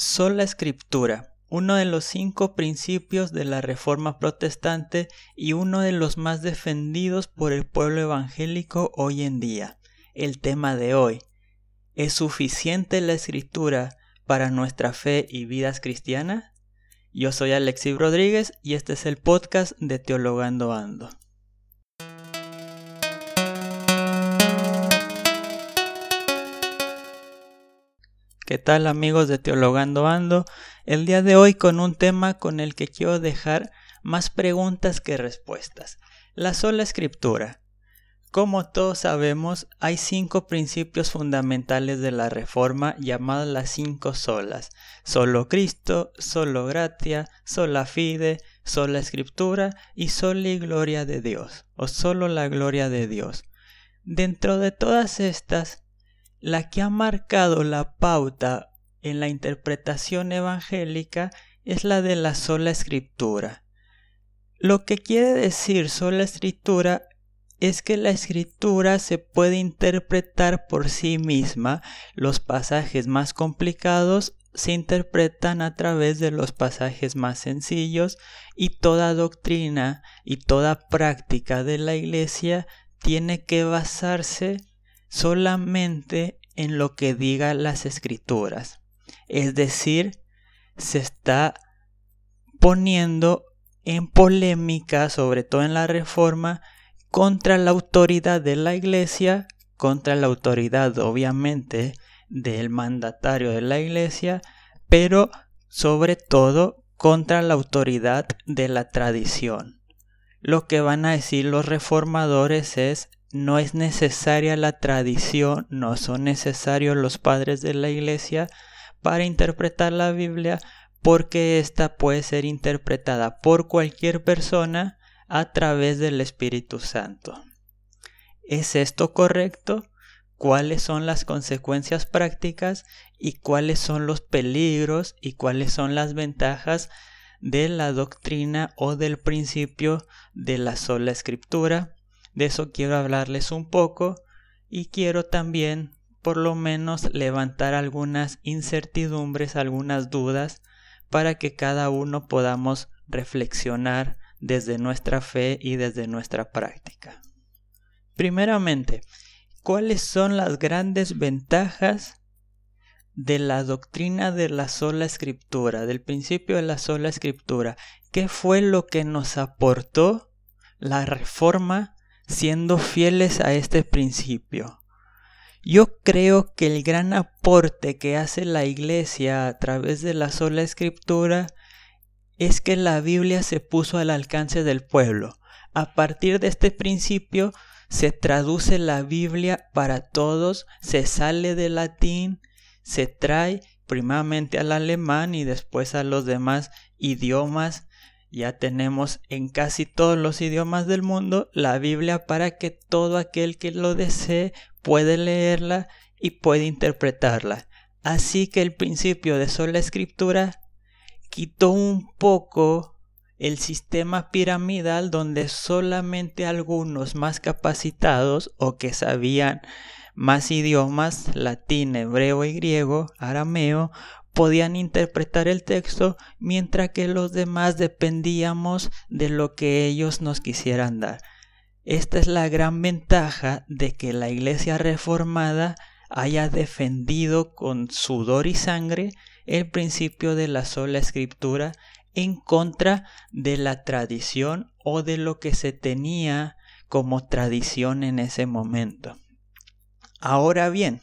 Sola Escritura, uno de los cinco principios de la Reforma Protestante y uno de los más defendidos por el pueblo evangélico hoy en día. El tema de hoy. ¿Es suficiente la Escritura para nuestra fe y vidas cristianas? Yo soy Alexis Rodríguez y este es el podcast de Teologando Ando. ¿Qué tal amigos de Teologando Ando? El día de hoy con un tema con el que quiero dejar más preguntas que respuestas. La sola escritura. Como todos sabemos, hay cinco principios fundamentales de la Reforma llamadas las cinco solas. Solo Cristo, solo gratia, sola fide, sola escritura y sola y gloria de Dios, o solo la gloria de Dios. Dentro de todas estas, la que ha marcado la pauta en la interpretación evangélica es la de la sola escritura. Lo que quiere decir sola escritura es que la escritura se puede interpretar por sí misma, los pasajes más complicados se interpretan a través de los pasajes más sencillos y toda doctrina y toda práctica de la iglesia tiene que basarse solamente en lo que diga las escrituras. Es decir, se está poniendo en polémica, sobre todo en la reforma, contra la autoridad de la iglesia, contra la autoridad obviamente del mandatario de la iglesia, pero sobre todo contra la autoridad de la tradición. Lo que van a decir los reformadores es no es necesaria la tradición, no son necesarios los padres de la iglesia para interpretar la Biblia porque ésta puede ser interpretada por cualquier persona a través del Espíritu Santo. ¿Es esto correcto? ¿Cuáles son las consecuencias prácticas y cuáles son los peligros y cuáles son las ventajas de la doctrina o del principio de la sola escritura? De eso quiero hablarles un poco y quiero también por lo menos levantar algunas incertidumbres, algunas dudas, para que cada uno podamos reflexionar desde nuestra fe y desde nuestra práctica. Primeramente, ¿cuáles son las grandes ventajas de la doctrina de la sola escritura, del principio de la sola escritura? ¿Qué fue lo que nos aportó la reforma siendo fieles a este principio. Yo creo que el gran aporte que hace la Iglesia a través de la sola escritura es que la Biblia se puso al alcance del pueblo. A partir de este principio se traduce la Biblia para todos, se sale del latín, se trae primeramente al alemán y después a los demás idiomas ya tenemos en casi todos los idiomas del mundo la Biblia para que todo aquel que lo desee puede leerla y puede interpretarla. Así que el principio de sola escritura quitó un poco el sistema piramidal donde solamente algunos más capacitados o que sabían más idiomas, latín, hebreo y griego, arameo, podían interpretar el texto mientras que los demás dependíamos de lo que ellos nos quisieran dar. Esta es la gran ventaja de que la Iglesia reformada haya defendido con sudor y sangre el principio de la sola escritura en contra de la tradición o de lo que se tenía como tradición en ese momento. Ahora bien,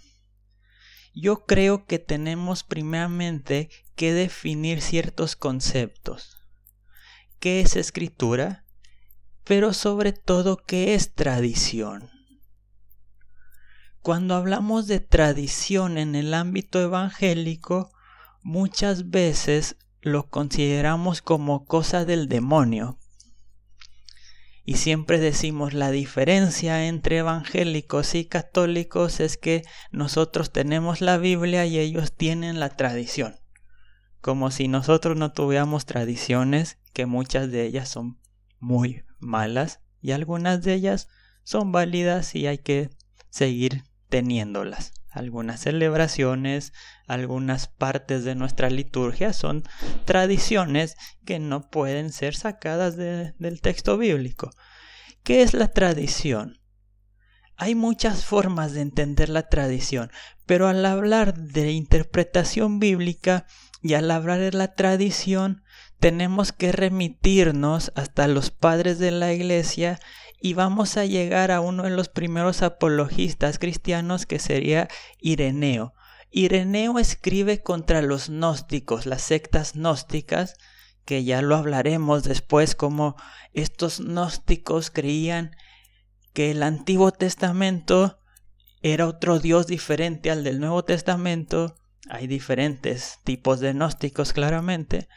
yo creo que tenemos primeramente que definir ciertos conceptos. ¿Qué es escritura? Pero sobre todo, ¿qué es tradición? Cuando hablamos de tradición en el ámbito evangélico, muchas veces lo consideramos como cosa del demonio, y siempre decimos la diferencia entre evangélicos y católicos es que nosotros tenemos la Biblia y ellos tienen la tradición. Como si nosotros no tuviéramos tradiciones, que muchas de ellas son muy malas y algunas de ellas son válidas y hay que seguir teniéndolas. Algunas celebraciones, algunas partes de nuestra liturgia son tradiciones que no pueden ser sacadas del texto bíblico. ¿Qué es la tradición? Hay muchas formas de entender la tradición, pero al hablar de interpretación bíblica y al hablar de la tradición, tenemos que remitirnos hasta los padres de la iglesia y vamos a llegar a uno de los primeros apologistas cristianos que sería Ireneo. Ireneo escribe contra los gnósticos, las sectas gnósticas, que ya lo hablaremos después, como estos gnósticos creían que el Antiguo Testamento era otro Dios diferente al del Nuevo Testamento. Hay diferentes tipos de gnósticos claramente.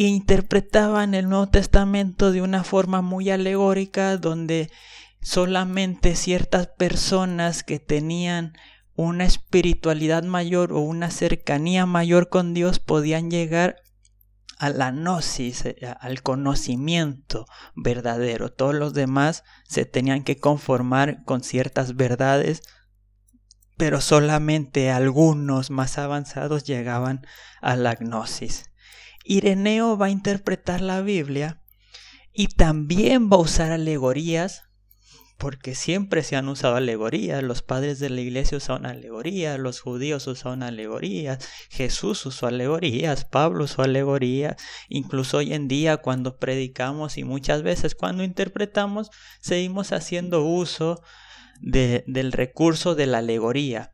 Interpretaban el Nuevo Testamento de una forma muy alegórica donde solamente ciertas personas que tenían una espiritualidad mayor o una cercanía mayor con Dios podían llegar a la gnosis, eh, al conocimiento verdadero. Todos los demás se tenían que conformar con ciertas verdades, pero solamente algunos más avanzados llegaban a la gnosis. Ireneo va a interpretar la Biblia y también va a usar alegorías porque siempre se han usado alegorías, los padres de la iglesia usaron alegorías, los judíos usaron alegorías, Jesús usó alegorías, Pablo usó alegorías, incluso hoy en día cuando predicamos y muchas veces cuando interpretamos, seguimos haciendo uso del recurso de la alegoría.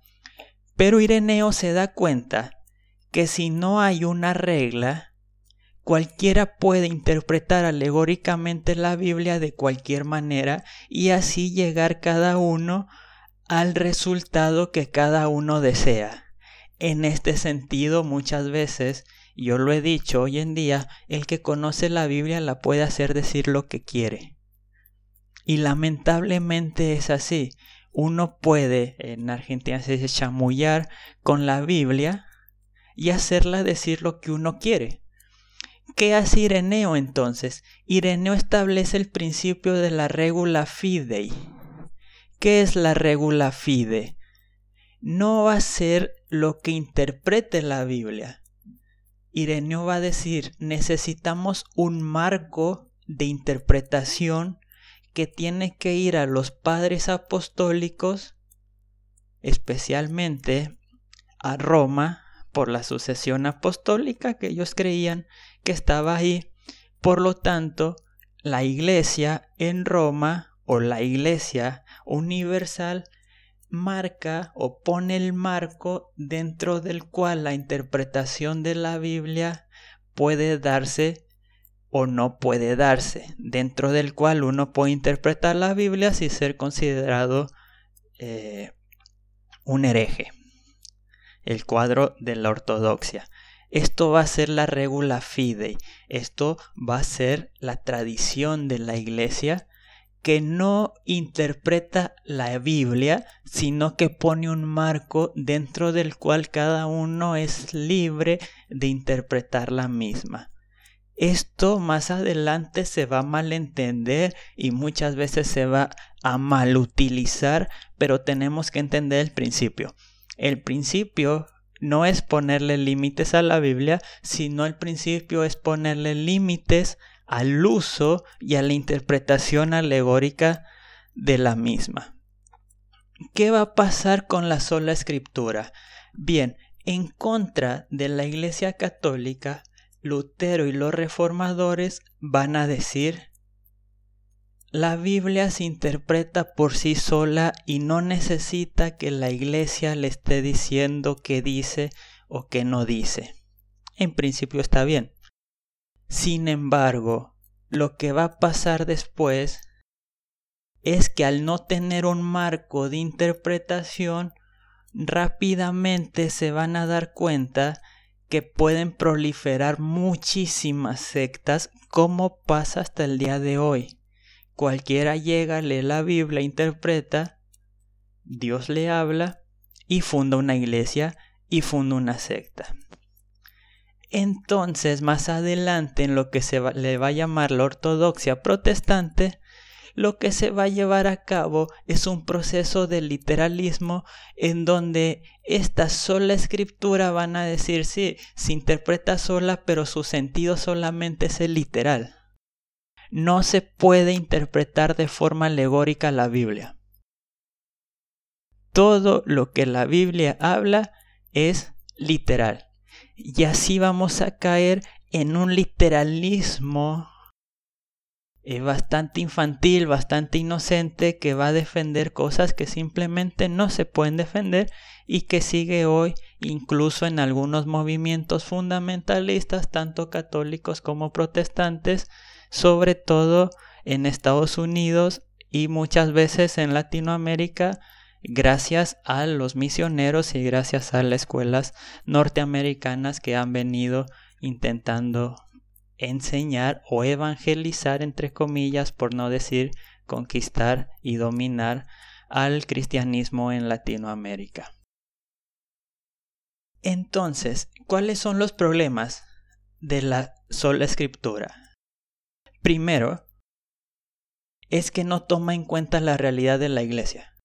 Pero Ireneo se da cuenta que si no hay una regla, Cualquiera puede interpretar alegóricamente la Biblia de cualquier manera y así llegar cada uno al resultado que cada uno desea. En este sentido, muchas veces, yo lo he dicho hoy en día, el que conoce la Biblia la puede hacer decir lo que quiere. Y lamentablemente es así. Uno puede, en Argentina se dice chamullar con la Biblia y hacerla decir lo que uno quiere. ¿Qué hace Ireneo entonces? Ireneo establece el principio de la regula fidei. ¿Qué es la regula fide? No va a ser lo que interprete la Biblia. Ireneo va a decir, necesitamos un marco de interpretación que tiene que ir a los padres apostólicos, especialmente a Roma, por la sucesión apostólica que ellos creían que estaba ahí. Por lo tanto, la iglesia en Roma o la iglesia universal marca o pone el marco dentro del cual la interpretación de la Biblia puede darse o no puede darse, dentro del cual uno puede interpretar la Biblia sin ser considerado eh, un hereje el cuadro de la ortodoxia. Esto va a ser la regula fidei, esto va a ser la tradición de la iglesia que no interpreta la Biblia, sino que pone un marco dentro del cual cada uno es libre de interpretar la misma. Esto más adelante se va a malentender y muchas veces se va a malutilizar, pero tenemos que entender el principio. El principio no es ponerle límites a la Biblia, sino el principio es ponerle límites al uso y a la interpretación alegórica de la misma. ¿Qué va a pasar con la sola escritura? Bien, en contra de la Iglesia Católica, Lutero y los reformadores van a decir la Biblia se interpreta por sí sola y no necesita que la iglesia le esté diciendo qué dice o qué no dice. En principio está bien. Sin embargo, lo que va a pasar después es que al no tener un marco de interpretación, rápidamente se van a dar cuenta que pueden proliferar muchísimas sectas como pasa hasta el día de hoy. Cualquiera llega, lee la Biblia, interpreta, Dios le habla y funda una iglesia y funda una secta. Entonces, más adelante, en lo que se le va a llamar la ortodoxia protestante, lo que se va a llevar a cabo es un proceso de literalismo en donde esta sola escritura van a decir sí, se interpreta sola, pero su sentido solamente es el literal. No se puede interpretar de forma alegórica la Biblia. Todo lo que la Biblia habla es literal. Y así vamos a caer en un literalismo es bastante infantil, bastante inocente, que va a defender cosas que simplemente no se pueden defender y que sigue hoy incluso en algunos movimientos fundamentalistas, tanto católicos como protestantes, sobre todo en Estados Unidos y muchas veces en Latinoamérica, gracias a los misioneros y gracias a las escuelas norteamericanas que han venido intentando enseñar o evangelizar, entre comillas, por no decir conquistar y dominar al cristianismo en Latinoamérica. Entonces, ¿cuáles son los problemas de la sola escritura? Primero, es que no toma en cuenta la realidad de la iglesia.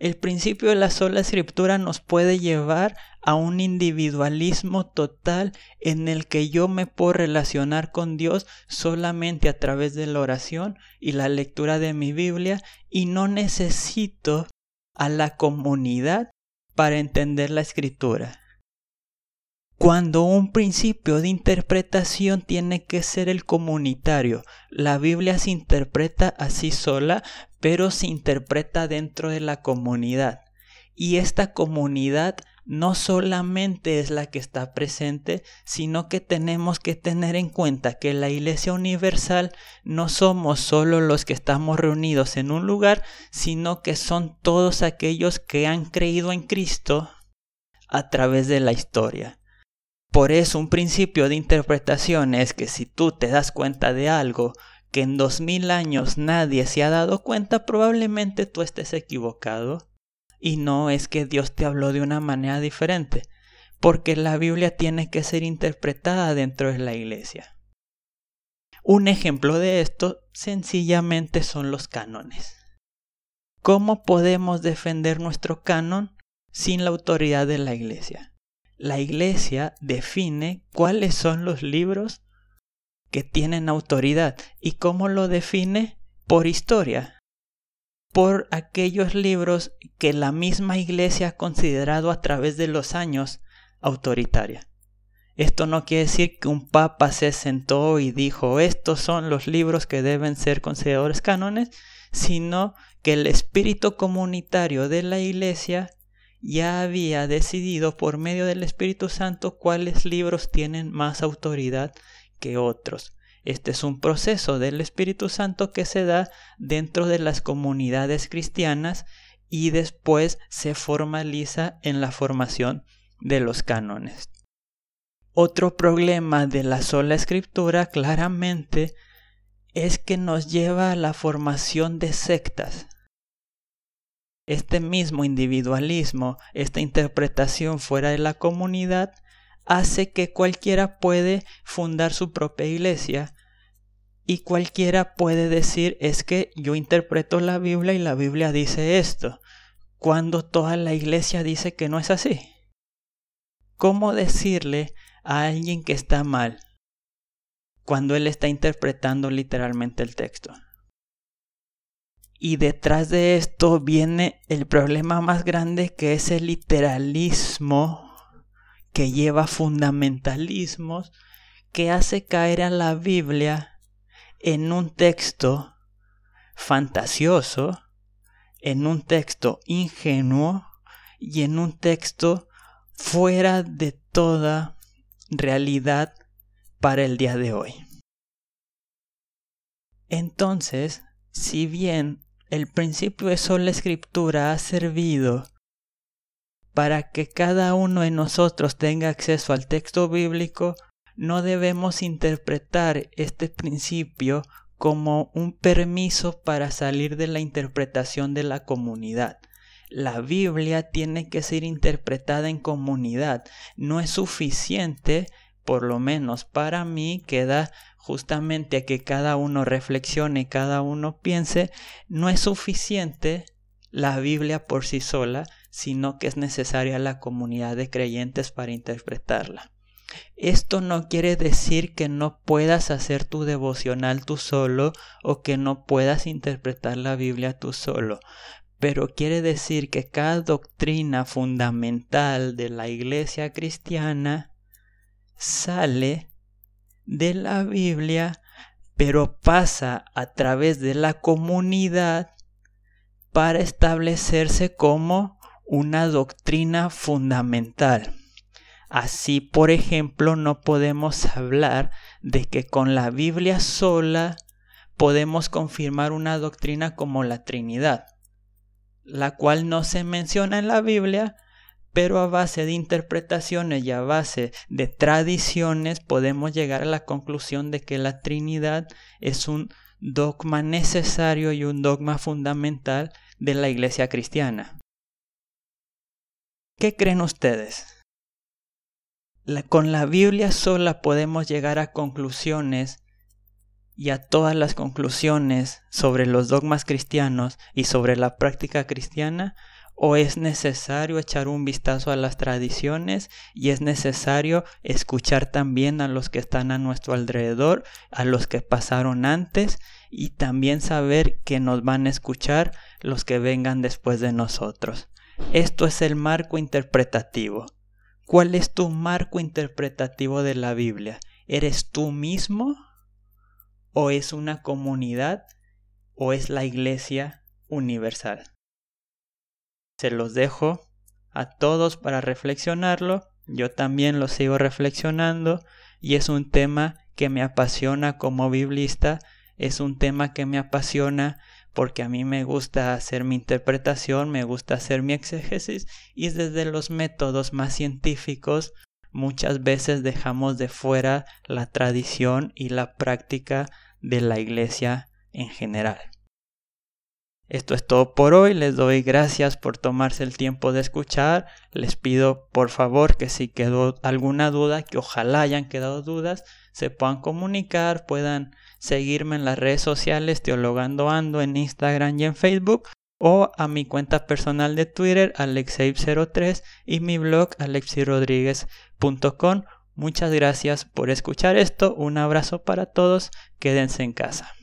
El principio de la sola escritura nos puede llevar a un individualismo total en el que yo me puedo relacionar con Dios solamente a través de la oración y la lectura de mi Biblia y no necesito a la comunidad para entender la escritura cuando un principio de interpretación tiene que ser el comunitario. La Biblia se interpreta así sola, pero se interpreta dentro de la comunidad. Y esta comunidad no solamente es la que está presente, sino que tenemos que tener en cuenta que la Iglesia Universal no somos solo los que estamos reunidos en un lugar, sino que son todos aquellos que han creído en Cristo a través de la historia. Por eso un principio de interpretación es que si tú te das cuenta de algo que en dos mil años nadie se ha dado cuenta, probablemente tú estés equivocado. Y no es que Dios te habló de una manera diferente, porque la Biblia tiene que ser interpretada dentro de la iglesia. Un ejemplo de esto sencillamente son los cánones. ¿Cómo podemos defender nuestro canon sin la autoridad de la iglesia? La iglesia define cuáles son los libros que tienen autoridad. ¿Y cómo lo define? Por historia. Por aquellos libros que la misma iglesia ha considerado a través de los años autoritaria. Esto no quiere decir que un papa se sentó y dijo estos son los libros que deben ser considerados cánones, sino que el espíritu comunitario de la iglesia ya había decidido por medio del Espíritu Santo cuáles libros tienen más autoridad que otros. Este es un proceso del Espíritu Santo que se da dentro de las comunidades cristianas y después se formaliza en la formación de los cánones. Otro problema de la sola escritura claramente es que nos lleva a la formación de sectas este mismo individualismo, esta interpretación fuera de la comunidad, hace que cualquiera puede fundar su propia iglesia y cualquiera puede decir es que yo interpreto la Biblia y la Biblia dice esto, cuando toda la iglesia dice que no es así. ¿Cómo decirle a alguien que está mal cuando él está interpretando literalmente el texto? Y detrás de esto viene el problema más grande que es el literalismo que lleva fundamentalismos que hace caer a la Biblia en un texto fantasioso, en un texto ingenuo y en un texto fuera de toda realidad para el día de hoy. Entonces, si bien el principio de sola escritura ha servido para que cada uno de nosotros tenga acceso al texto bíblico, no debemos interpretar este principio como un permiso para salir de la interpretación de la comunidad. La Biblia tiene que ser interpretada en comunidad. No es suficiente por lo menos para mí, queda justamente a que cada uno reflexione, cada uno piense, no es suficiente la Biblia por sí sola, sino que es necesaria la comunidad de creyentes para interpretarla. Esto no quiere decir que no puedas hacer tu devocional tú solo o que no puedas interpretar la Biblia tú solo, pero quiere decir que cada doctrina fundamental de la iglesia cristiana sale de la Biblia, pero pasa a través de la comunidad para establecerse como una doctrina fundamental. Así, por ejemplo, no podemos hablar de que con la Biblia sola podemos confirmar una doctrina como la Trinidad, la cual no se menciona en la Biblia, pero a base de interpretaciones y a base de tradiciones podemos llegar a la conclusión de que la Trinidad es un dogma necesario y un dogma fundamental de la Iglesia cristiana. ¿Qué creen ustedes? con la Biblia sola podemos llegar a conclusiones y a todas las conclusiones sobre los dogmas cristianos y sobre la práctica cristiana o es necesario echar un vistazo a las tradiciones y es necesario escuchar también a los que están a nuestro alrededor, a los que pasaron antes y también saber que nos van a escuchar los que vengan después de nosotros. Esto es el marco interpretativo. ¿Cuál es tu marco interpretativo de la Biblia? ¿Eres tú mismo? ¿O es una comunidad? ¿O es la iglesia universal? Se los dejo a todos para reflexionarlo. Yo también lo sigo reflexionando y es un tema que me apasiona como biblista, es un tema que me apasiona porque a mí me gusta hacer mi interpretación, me gusta hacer mi exégesis y desde los métodos más científicos muchas veces dejamos de fuera la tradición y la práctica de la iglesia en general. Esto es todo por hoy, les doy gracias por tomarse el tiempo de escuchar, les pido por favor que si quedó alguna duda, que ojalá hayan quedado dudas, se puedan comunicar, puedan seguirme en las redes sociales Teologando Ando en Instagram y en Facebook o a mi cuenta personal de Twitter alexeib03 y mi blog alexirodriguez.com. Muchas gracias por escuchar esto, un abrazo para todos, quédense en casa.